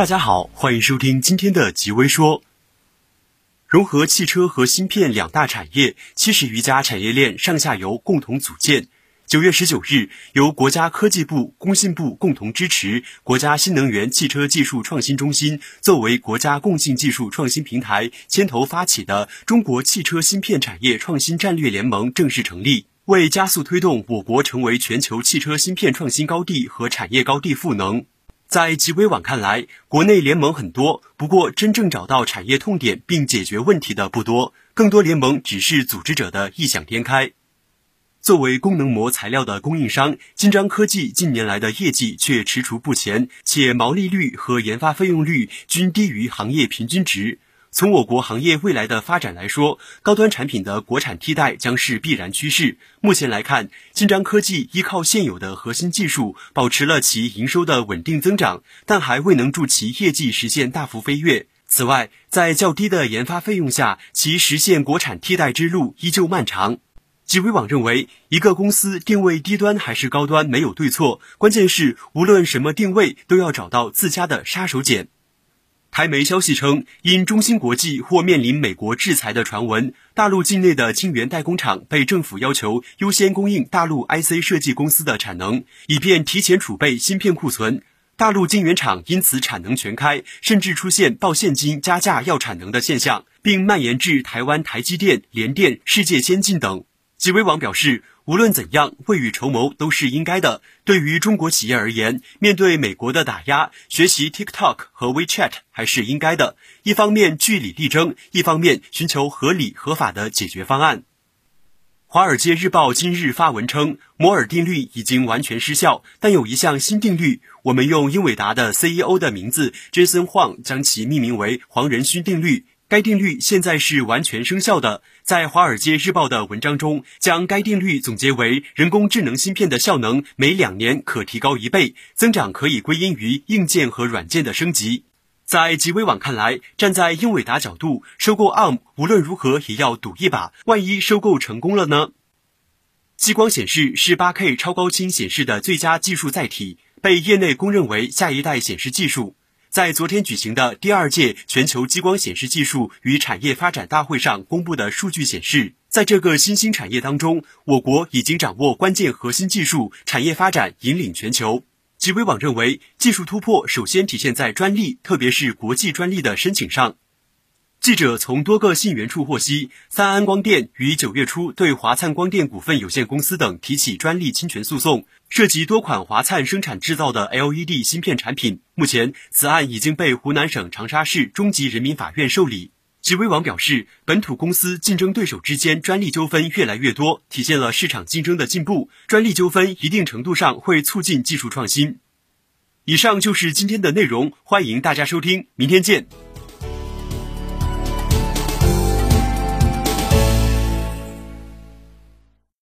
大家好，欢迎收听今天的极微说。融合汽车和芯片两大产业，七十余家产业链上下游共同组建。九月十九日，由国家科技部、工信部共同支持，国家新能源汽车技术创新中心作为国家共性技术创新平台，牵头发起的中国汽车芯片产业创新战略联盟正式成立，为加速推动我国成为全球汽车芯片创新高地和产业高地赋能。在极微网看来，国内联盟很多，不过真正找到产业痛点并解决问题的不多，更多联盟只是组织者的异想天开。作为功能膜材料的供应商，金章科技近年来的业绩却踟蹰不前，且毛利率和研发费用率均低于行业平均值。从我国行业未来的发展来说，高端产品的国产替代将是必然趋势。目前来看，金章科技依靠现有的核心技术，保持了其营收的稳定增长，但还未能助其业绩实现大幅飞跃。此外，在较低的研发费用下，其实现国产替代之路依旧漫长。极微网认为，一个公司定位低端还是高端没有对错，关键是无论什么定位，都要找到自家的杀手锏。台媒消息称，因中芯国际或面临美国制裁的传闻，大陆境内的晶圆代工厂被政府要求优先供应大陆 IC 设计公司的产能，以便提前储备芯片库存。大陆晶圆厂因此产能全开，甚至出现报现金加价要产能的现象，并蔓延至台湾台积电、联电、世界先进等。极微网表示，无论怎样，未雨绸缪都是应该的。对于中国企业而言，面对美国的打压，学习 TikTok 和 WeChat 还是应该的。一方面据理力争，一方面寻求合理合法的解决方案。华尔街日报今日发文称，摩尔定律已经完全失效，但有一项新定律，我们用英伟达的 CEO 的名字 Jason Huang 将其命名为“黄仁勋定律”。该定律现在是完全生效的。在《华尔街日报》的文章中，将该定律总结为：人工智能芯片的效能每两年可提高一倍，增长可以归因于硬件和软件的升级。在极微网看来，站在英伟达角度，收购 ARM 无论如何也要赌一把，万一收购成功了呢？激光显示是 8K 超高清显示的最佳技术载体，被业内公认为下一代显示技术。在昨天举行的第二届全球激光显示技术与产业发展大会上公布的数据显示，在这个新兴产业当中，我国已经掌握关键核心技术，产业发展引领全球。极微网认为，技术突破首先体现在专利，特别是国际专利的申请上。记者从多个信源处获悉，三安光电于九月初对华灿光电股份有限公司等提起专利侵权诉讼，涉及多款华灿生产制造的 LED 芯片产品。目前，此案已经被湖南省长沙市中级人民法院受理。极微网表示，本土公司竞争对手之间专利纠纷越来越多，体现了市场竞争的进步。专利纠纷一定程度上会促进技术创新。以上就是今天的内容，欢迎大家收听，明天见。